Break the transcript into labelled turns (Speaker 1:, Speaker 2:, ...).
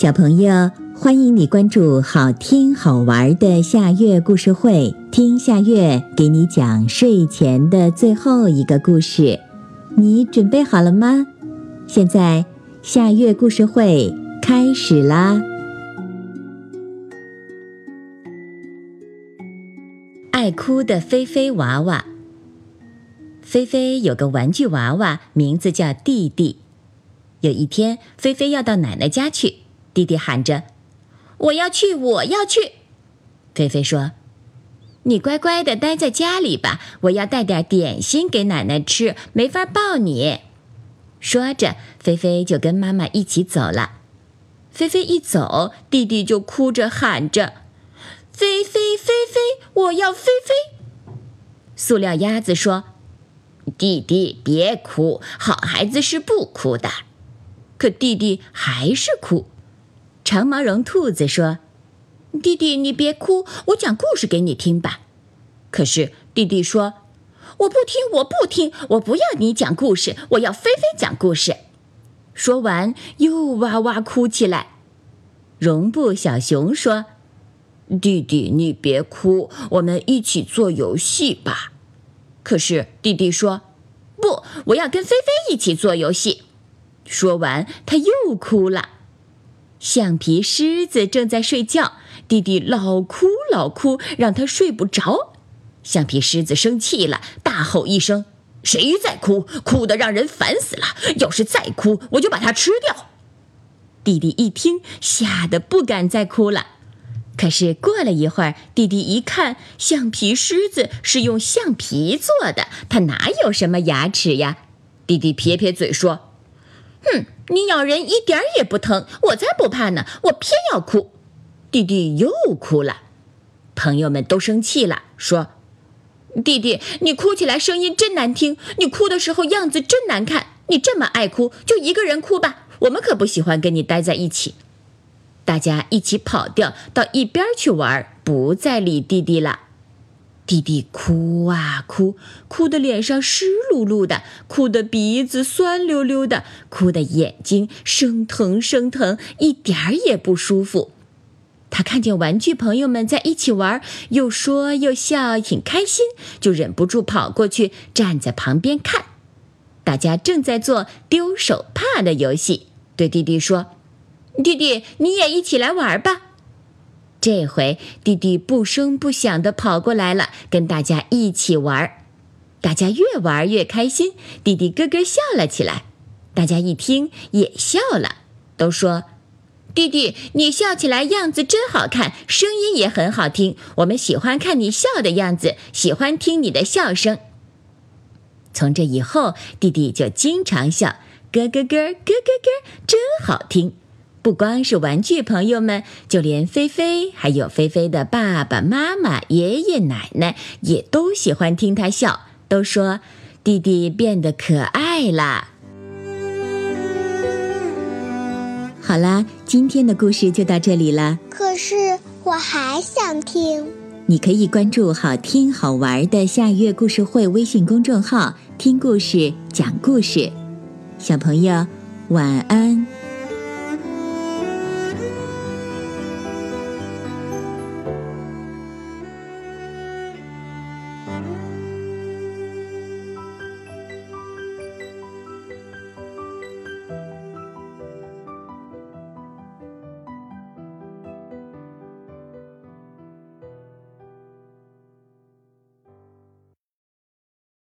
Speaker 1: 小朋友，欢迎你关注好听好玩的夏月故事会，听夏月给你讲睡前的最后一个故事。你准备好了吗？现在夏月故事会开始啦！爱哭的菲菲娃娃。菲菲有个玩具娃娃，名字叫弟弟。有一天，菲菲要到奶奶家去。弟弟喊着：“我要去，我要去！”菲菲说：“你乖乖的待在家里吧，我要带点点心给奶奶吃，没法抱你。”说着，菲菲就跟妈妈一起走了。菲菲一走，弟弟就哭着喊着：“菲菲，菲菲，我要飞飞！”塑料鸭子说：“弟弟别哭，好孩子是不哭的。”可弟弟还是哭。长毛绒兔子说：“弟弟，你别哭，我讲故事给你听吧。”可是弟弟说：“我不听，我不听，我不要你讲故事，我要菲菲讲故事。”说完又哇哇哭起来。绒布小熊说：“弟弟，你别哭，我们一起做游戏吧。”可是弟弟说：“不，我要跟菲菲一起做游戏。”说完他又哭了。橡皮狮子正在睡觉，弟弟老哭老哭，让他睡不着。橡皮狮子生气了，大吼一声：“谁在哭？哭得让人烦死了！要是再哭，我就把它吃掉！”弟弟一听，吓得不敢再哭了。可是过了一会儿，弟弟一看，橡皮狮子是用橡皮做的，它哪有什么牙齿呀？弟弟撇撇嘴说：“哼。”你咬人一点也不疼，我才不怕呢！我偏要哭，弟弟又哭了，朋友们都生气了，说：“弟弟，你哭起来声音真难听，你哭的时候样子真难看，你这么爱哭，就一个人哭吧，我们可不喜欢跟你待在一起。”大家一起跑掉到一边去玩，不再理弟弟了。弟弟哭啊哭，哭得脸上湿漉漉的，哭得鼻子酸溜溜的，哭得眼睛生疼生疼，一点儿也不舒服。他看见玩具朋友们在一起玩，又说又笑，挺开心，就忍不住跑过去，站在旁边看。大家正在做丢手帕的游戏，对弟弟说：“弟弟，你也一起来玩吧。”这回弟弟不声不响地跑过来了，跟大家一起玩。大家越玩越开心，弟弟咯咯笑了起来。大家一听也笑了，都说：“弟弟，你笑起来样子真好看，声音也很好听。我们喜欢看你笑的样子，喜欢听你的笑声。”从这以后，弟弟就经常笑，咯咯咯，咯咯咯，真好听。不光是玩具朋友们，就连菲菲，还有菲菲的爸爸妈妈、爷爷奶奶，也都喜欢听他笑，都说弟弟变得可爱了。好啦，今天的故事就到这里了。
Speaker 2: 可是我还想听。
Speaker 1: 你可以关注“好听好玩的夏月故事会”微信公众号，听故事、讲故事。小朋友，晚安。